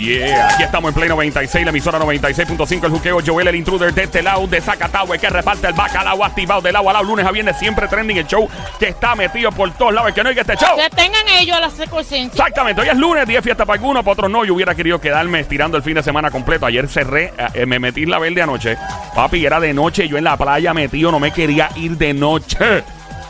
Yeah, aquí estamos en Play 96, la emisora 96.5, el juqueo Joel, el intruder de este lado de Zacatau, el que reparte el bacalao activado del agua a lado, lunes a viernes, siempre trending el show que está metido por todos lados, el que no hay que este show. Que tengan ellos a la secuencia. Exactamente, hoy es lunes, día de fiesta para algunos, para otros no. Yo hubiera querido quedarme estirando el fin de semana completo. Ayer cerré, eh, me metí en la verde anoche. Papi, era de noche, yo en la playa metido, no me quería ir de noche.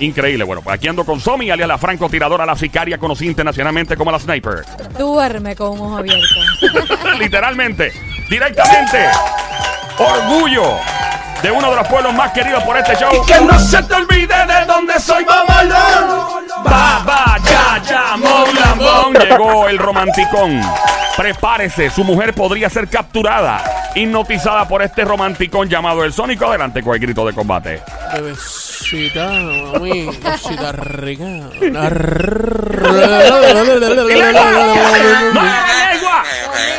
Increíble. Bueno, pues aquí ando con Somi, alias la francotiradora, la sicaria, conocida internacionalmente como la sniper. Duerme con un ojo abierto. Literalmente, directamente. Orgullo de uno de los pueblos más queridos por este show. Que no se te olvide de dónde soy, mamalón. Va, va, ya, ya. Llegó el romanticón. Prepárese, su mujer podría ser capturada, hipnotizada por este romanticón llamado el Sónico. Adelante con el grito de combate. Bebecita, mami, cosita rica. ¡No le lengua!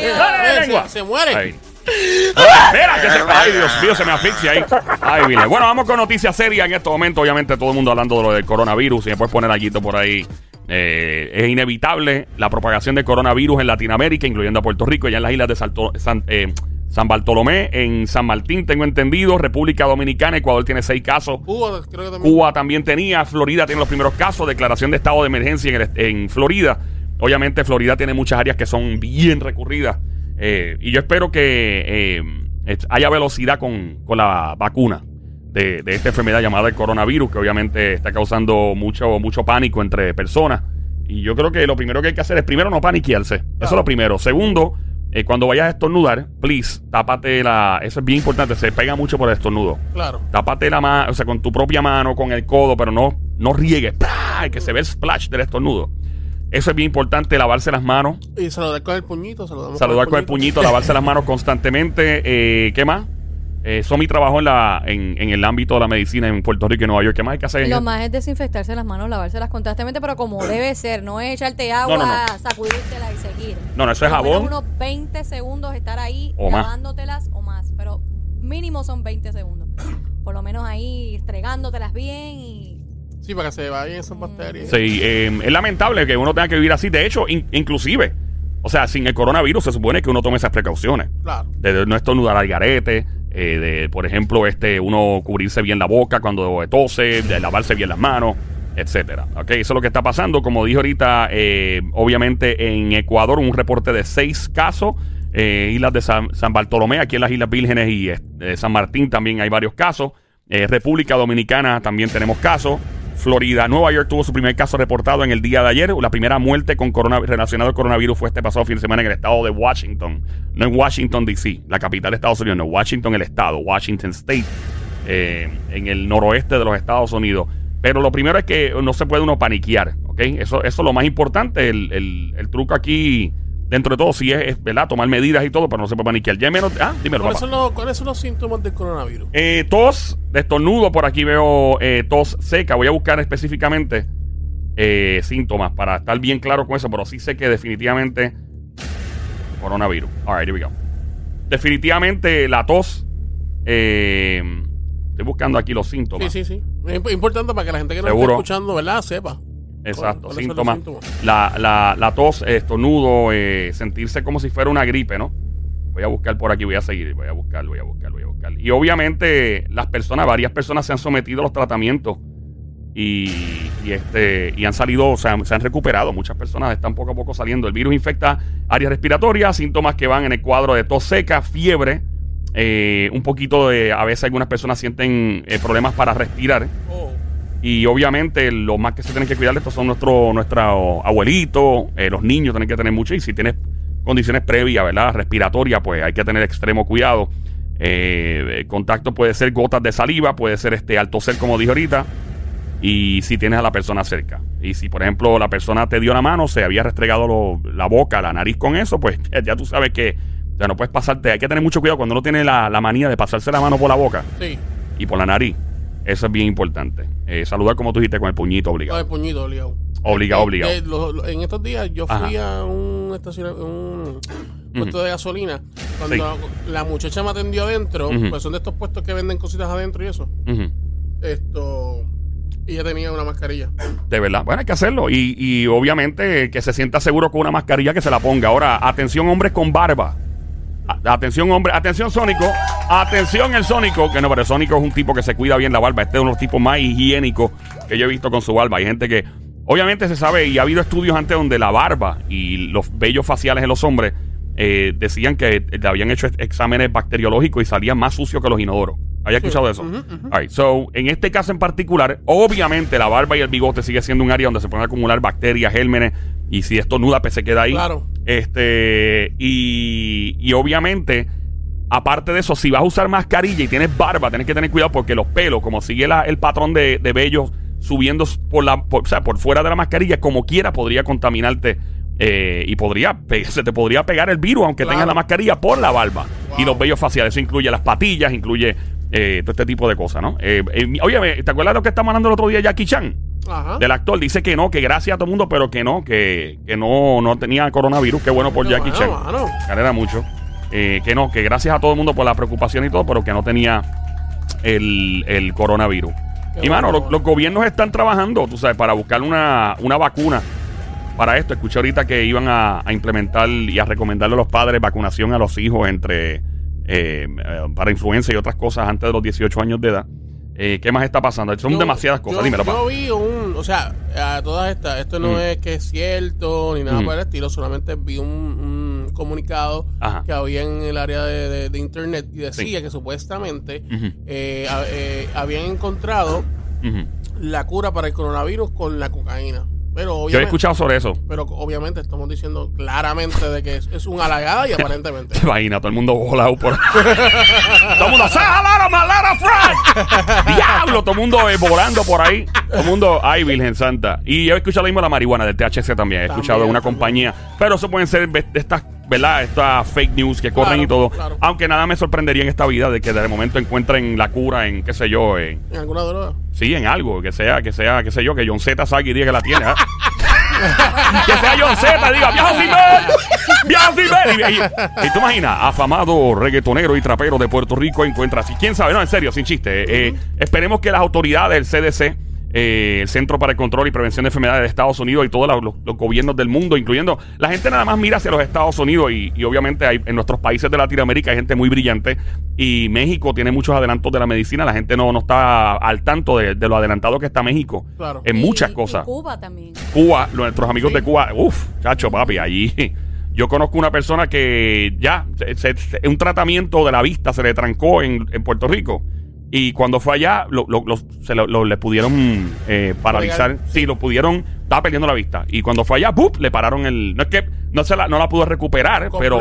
¡No le lengua! Se, muere. Ahí. Espera, que se... Ay, Dios mío, se me asfixia ahí. Ay, vine. Bueno, vamos con noticias serias en este momento. Obviamente, todo el mundo hablando de lo del coronavirus. Y me puedes poner allí por ahí. Eh, es inevitable la propagación del coronavirus en Latinoamérica, incluyendo a Puerto Rico, ya en las islas de Salto- San, eh, San Bartolomé, en San Martín, tengo entendido, República Dominicana, Ecuador tiene seis casos. Cuba, creo que también. Cuba también tenía, Florida tiene los primeros casos, declaración de estado de emergencia en, el- en Florida. Obviamente Florida tiene muchas áreas que son bien recurridas eh, y yo espero que eh, haya velocidad con, con la vacuna de, de esta enfermedad llamada el coronavirus, que obviamente está causando mucho, mucho pánico entre personas. Y yo creo que lo primero que hay que hacer es primero no paniquearse. Eso es lo primero. Segundo, eh, cuando vayas a estornudar, please, tápate la... Eso es bien importante, se pega mucho por el estornudo. Claro. Tápate la mano, o sea, con tu propia mano, con el codo, pero no, no riegues. ¡Pah! Que se ve el splash del estornudo. Eso es bien importante, lavarse las manos. Y saludar con el puñito. Saludamos Saludar con el puñito, lavarse las manos constantemente. Eh, ¿Qué más? Eh, Somi trabajó en, la, en, en el ámbito de la medicina en Puerto Rico y Nueva York. ¿Qué más hay que hacer? en Lo más es desinfectarse las manos, lavárselas constantemente, pero como debe ser, no es echarte agua, No, no, no. sacudírtela y seguir. No, no, eso es jabón. unos 20 segundos estar ahí O más. lavándotelas o más, pero mínimo son 20 segundos. Por lo menos ahí estregándotelas bien y Sí, para que se vayan esas bacterias. Sí, eh, es lamentable que uno tenga que vivir así. De hecho, in- inclusive, o sea, sin el coronavirus se supone que uno tome esas precauciones. Claro. de no estornudar al garete, eh, de, por ejemplo, este, uno cubrirse bien la boca cuando tose, lavarse bien las manos, etcétera. Ok, eso es lo que está pasando. Como dije ahorita, eh, obviamente en Ecuador un reporte de seis casos. Eh, islas de San, San Bartolomé, aquí en las Islas Vírgenes y San Martín también hay varios casos. República Dominicana también tenemos casos. Florida, Nueva York tuvo su primer caso reportado en el día de ayer. La primera muerte con corona, relacionado al coronavirus fue este pasado fin de semana en el estado de Washington. No en Washington, D.C., la capital de Estados Unidos, no, Washington, el estado, Washington State, eh, en el noroeste de los Estados Unidos. Pero lo primero es que no se puede uno paniquear, ¿ok? Eso, eso es lo más importante. El truco aquí, dentro de todo, sí es, es, ¿verdad? Tomar medidas y todo, pero no se puede paniquear. Ya menos. Ah, dímelo, ¿Cuáles papá. son, los, ¿Cuáles son los síntomas del coronavirus? Eh, tos, estornudo, por aquí veo eh, tos seca. Voy a buscar específicamente eh, síntomas para estar bien claro con eso, pero sí sé que definitivamente coronavirus. All right, here we go. Definitivamente la tos. eh, estoy buscando aquí los síntomas. Sí, sí, sí. Es imp- importante para que la gente que nos está escuchando, ¿verdad? Sepa. Exacto, ¿Cuáles son los síntomas. síntomas? La, la, la tos, estornudo, eh, sentirse como si fuera una gripe, ¿no? Voy a buscar por aquí, voy a seguir, voy a buscar, voy a buscar, voy a buscar. Y obviamente las personas, varias personas se han sometido a los tratamientos y, y, este, y han salido, o sea, se han recuperado. Muchas personas están poco a poco saliendo. El virus infecta áreas respiratorias, síntomas que van en el cuadro de tos seca, fiebre, eh, un poquito de, a veces algunas personas sienten eh, problemas para respirar. Oh, Y obviamente los más que se tienen que cuidar de esto son nuestros nuestros abuelitos, eh, los niños tienen que tener mucho. Y si tienes condiciones previas, ¿verdad? Respiratorias, pues hay que tener extremo cuidado. Eh, el contacto puede ser gotas de saliva, puede ser este al toser, como dije ahorita. Y si tienes a la persona cerca. Y si, por ejemplo, la persona te dio la mano, se había restregado lo- la boca, la nariz con eso, pues ya tú sabes que o sea, no puedes pasarte. Hay que tener mucho cuidado cuando uno tiene la, la manía de pasarse la mano por la boca sí. y por la nariz. Eso es bien importante. Eh, saludar como tú dijiste con el puñito Con obligado. el puñito obligado. Obligado, Eh, obligado. eh, lo- lo- en estos días yo fui a un un puesto de gasolina. Cuando la muchacha me atendió adentro, Ujú. pues son de estos puestos que venden cositas adentro y eso. Ujú. Esto. Y ella tenía una mascarilla. De verdad. Bueno, hay que hacerlo. Y, y obviamente que se sienta seguro con una mascarilla que se la ponga. Ahora, atención, hombres con barba. A- Atención, hombre. Atención, Sónico. Atención, el Sónico. Que no, pero el Sónico es un tipo que se cuida bien la barba. Este es uno de los tipos más higiénicos que yo he visto con su barba. Hay gente que, obviamente, se sabe, y ha habido estudios antes donde la barba y los vellos faciales en los hombres eh, decían que le habían hecho ex- exámenes bacteriológicos y salían más sucios que los inodoros. ¿Había escuchado eso? All right, so, en este caso en particular, obviamente la barba y el bigote sigue siendo un área donde se pueden acumular bacterias, gérmenes, y si esto nuda, pues se queda ahí. Claro. Este, y, y obviamente, aparte de eso, si vas a usar mascarilla y tienes barba, tienes que tener cuidado porque los pelos, como sigue la- el patrón de, de vellos subiendo por la, por, o sea, por fuera de la mascarilla, como quiera podría contaminarte eh, y podría, se te podría pegar el virus aunque Claro. tengas la mascarilla por la barba y los vellos faciales. Eso incluye las patillas, incluye eh, todo este tipo de cosas, ¿no? Eh, eh, oye, ¿te acuerdas de lo que está mandando el otro día Jackie Chan? Ajá. Del actor dice que no, que gracias a todo el mundo, pero que no, que, que no, no tenía coronavirus. Qué bueno por Jackie Chan. alegra mucho. Eh, que no, que gracias a todo el mundo por la preocupación y todo, pero que no tenía el, el coronavirus. Qué y mano, bueno. los gobiernos están trabajando, tú sabes, para buscar una, una vacuna para esto. Escuché ahorita que iban a, a implementar y a recomendarle a los padres vacunación a los hijos entre eh, eh, para influenza y otras cosas antes de los 18 años de edad. Eh, ¿Qué más está pasando? Son Yo- demasiadas cosas. Yo, Dímelo, yo pa. vi un, o sea, a todas estas, esto no Mm. es que es cierto ni nada Mm. por el estilo, solamente vi un, un comunicado Ajá. que había en el área de, de- de internet y decía Sí. que supuestamente eh, a- eh, habían encontrado la cura para el coronavirus con la cocaína. Pero Yo he escuchado sobre eso. pero obviamente estamos diciendo claramente de que es, es un halagada y aparentemente. Te imaginas, todo el mundo volado por Todo el mundo. ¡Diablo! Todo el mundo eh, volando por ahí. Todo el mundo, ¡ay, Virgen Santa! Y yo he escuchado lo mismo la marihuana, del THC también. He escuchado de una compañía. Pero eso pueden ser de estas, ¿verdad? Estas fake news que corren Claro, y todo. claro. Aunque nada me sorprendería en esta vida de que de momento encuentren la cura en, qué sé yo, en, ¿En alguna droga? Sí, en algo, que sea, que sea, qué sé yo, que John Z salga y diga que la tiene. ¿ah? que sea John Z, diga, viejo sin ver, viejo sin ver. Y, y- y tú imaginas, afamado reggaetonero y trapero de Puerto Rico encuentra así. ¿Quién sabe? No, en serio, sin chiste. Eh, esperemos que las autoridades del CDC, eh, el Centro para el Control y Prevención de Enfermedades de Estados Unidos y todos los, los- los gobiernos del mundo, incluyendo la gente nada más mira hacia los Estados Unidos y, y obviamente hay, en nuestros países de Latinoamérica hay gente muy brillante y México tiene muchos adelantos de la medicina, la gente no, no está al tanto de, de lo adelantado que está México Claro. en Y- muchas y cosas. Cuba también. Cuba, nuestros amigos Sí. de Cuba, uff, chacho, papi, allí. Yo conozco una persona que ya, se- se- se- un tratamiento de la vista se le trancó en, en Puerto Rico. Y cuando fue allá, lo, lo- lo- se le pudieron eh, paralizar. Legal. Sí, lo pudieron, estaba perdiendo la vista. Y cuando fue allá, ¡bup! le pararon el. No es que no, se la, no la pudo recuperar, pero,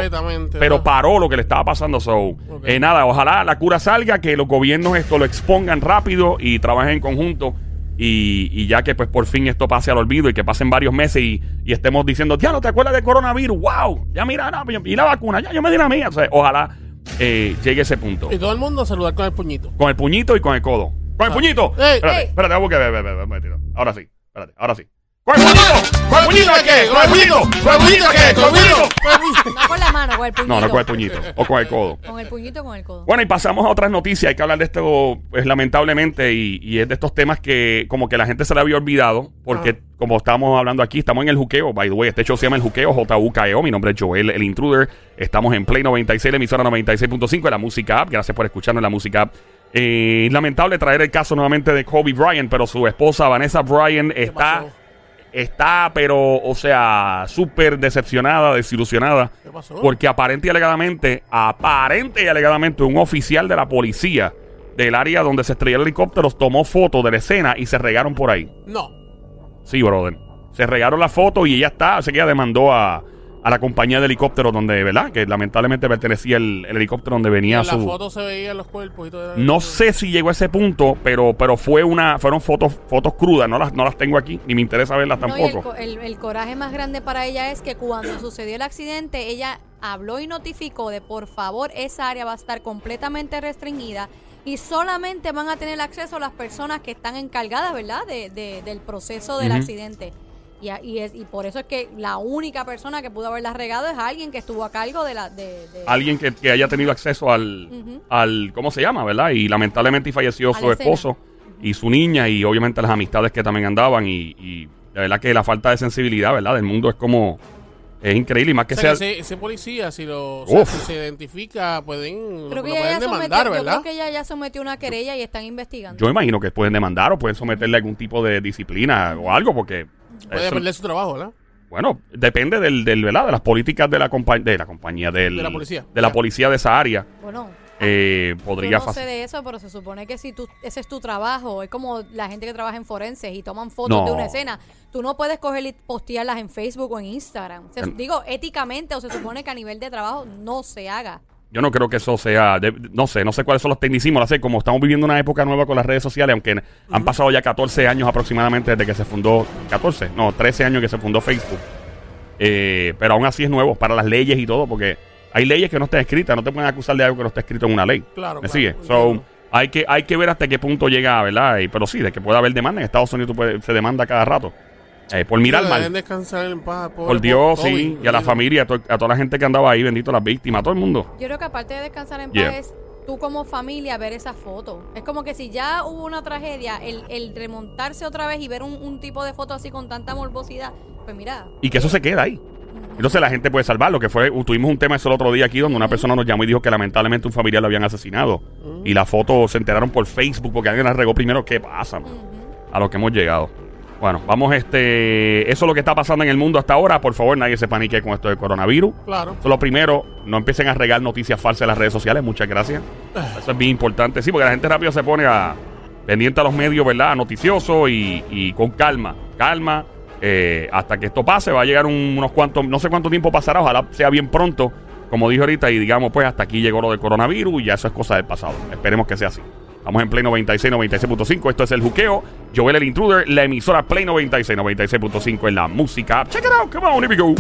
pero paró lo que le estaba pasando. So, Ok. eh, nada, ojalá la cura salga, que los gobiernos esto lo expongan rápido y trabajen en conjunto. Y, y ya que pues por fin esto pase al olvido y que pasen varios meses y, y estemos diciendo, ya no te acuerdas del coronavirus, wow, ya mira, no, y la vacuna, ya yo me di la mía. O sea, ojalá eh, llegue ese punto. Y todo el mundo a saludar con el puñito. Con el puñito y con el codo. ¡Con el Ah. puñito! Ey, espérate, ey. espérate, vamos que ve, ve, ve, ve, un momentito. Ahora sí, espérate, ahora sí. ¡Con el puñito! ¡Con el puñito de qué! ¡Con el puñito! ¡Con el puñito de qué! ¡Con el puñito! No con la mano, con el puñito. No, no con el puñito, o con el codo. Con el puñito con el codo. Bueno, y pasamos a otras noticias. Hay que hablar de esto, pues lamentablemente, y, y es de estos temas que como que la gente se le había olvidado, porque Ah. como estábamos hablando aquí, estamos en el juqueo. By the way, este show se llama El Juqueo, JUKEO. Mi nombre es Joel, el intruder. Estamos en Play 96, la emisora 96.5 de la música app. Gracias por escucharnos en la música app. Eh, lamentable traer el caso nuevamente de Kobe Bryant, pero su esposa Vanessa Bryant está, pasó? Está, pero, o sea, súper decepcionada, desilusionada. ¿Qué pasó? Porque aparente y alegadamente, aparente y alegadamente, un oficial de la policía del área donde se estrelló el helicóptero tomó fotos de la escena y se regaron por ahí. No. Sí, brother. Se regaron la foto y ella está, así que ella demandó a, a la compañía de helicóptero donde, ¿verdad? Que lamentablemente pertenecía el, el helicóptero donde venía en la su... foto se veían los cuerpos y todo. No sé si llegó a ese punto, pero, pero fue una, fueron fotos, fotos crudas, no las, no las tengo aquí, ni me interesa verlas No, el, tampoco. co- el- el coraje más grande para ella es que cuando sucedió el accidente, ella habló y notificó de por favor esa área va a estar completamente restringida y solamente van a tener acceso las personas que están encargadas, ¿verdad?, de, de- del proceso del accidente. Y, y, es, y por eso es que la única persona que pudo haberla regado es alguien que estuvo a cargo de la... De, de- Alguien que, que haya tenido acceso al, al, ¿cómo se llama, verdad? Y lamentablemente falleció A su esposo. y su niña y obviamente las amistades que también andaban y, y la verdad que la falta de sensibilidad, ¿verdad? Del mundo es como... Es increíble y más que O sea, sea... que ese, ese policía, si lo o sea, Uf. si se identifica, pueden, Creo lo que ella pueden sometió, demandar, yo ¿verdad? creo que ella ya sometió una querella y están investigando. Yo imagino que pueden demandar o pueden someterle algún tipo de disciplina o algo porque... Puede eso- perder su trabajo, ¿verdad? Bueno, depende del, del ¿verdad? de las políticas de la, compa- de la compañía, del, De la policía. de la policía de esa área. Bueno, Eh, yo podría no sé faci- de eso, pero se supone que si tú, ese es tu trabajo, es como la gente que trabaja en forenses y toman fotos No. de una escena. Tú no puedes coger y postearlas en Facebook o en Instagram. Se- digo, éticamente o se supone que a nivel de trabajo no se haga. Yo no creo que eso sea, de- no sé, no sé cuáles son los tecnicismos, no sé, como estamos viviendo una época nueva con las redes sociales, aunque han pasado ya 14 años aproximadamente desde que se fundó, 14, no, 13 años que se fundó Facebook. Eh, pero aún así es nuevo para las leyes y todo, porque hay leyes que no están escritas, no te pueden acusar de algo que no está escrito en una ley. Claro, ¿Me claro, sigue? So, hay que, hay que ver hasta qué punto llega, ¿verdad? Y- pero sí, de que pueda haber demanda. En Estados Unidos tú puedes- se demanda cada rato. Eh, por mirar mal. Deben descansar en paz, pobre Por Dios, sí. Y a la familia, a, to- a toda la gente que andaba ahí, bendito, las víctimas, a todo el mundo. Yo creo que aparte de descansar en Yeah. paz es tú como familia ver esa foto. Es como que si ya hubo una tragedia, el, el remontarse otra vez y ver un, un tipo de foto así con tanta morbosidad, pues mira, Y que eso se queda ahí. Entonces la gente puede salvarlo. Que fue, tuvimos un tema eso el otro día aquí donde una persona nos llamó y dijo que lamentablemente un familiar lo habían asesinado. Y la foto se enteraron por Facebook porque alguien la regó primero. ¿Qué pasa? man? A lo que hemos llegado. Bueno, vamos, este. Eso es lo que está pasando en el mundo hasta ahora. Por favor, nadie se panique con esto del coronavirus. Claro. Eso es lo primero. No empiecen a regar noticias falsas en las redes sociales. Muchas gracias. Eso es bien importante. Sí, porque la gente rápido se pone a pendiente a los medios, ¿verdad? Noticioso y, y con calma. Calma. eh, hasta que esto pase, va a llegar un- unos cuantos, no sé cuánto tiempo pasará, ojalá sea bien pronto, como dije ahorita, y digamos, pues hasta aquí llegó lo del coronavirus y ya eso es cosa del pasado. Esperemos que sea así. Estamos en Play 96, 96.5. Esto es el juqueo. Joel el Intruder, la emisora Play 96, 96.5 en la música. Check it out, come on, here we go.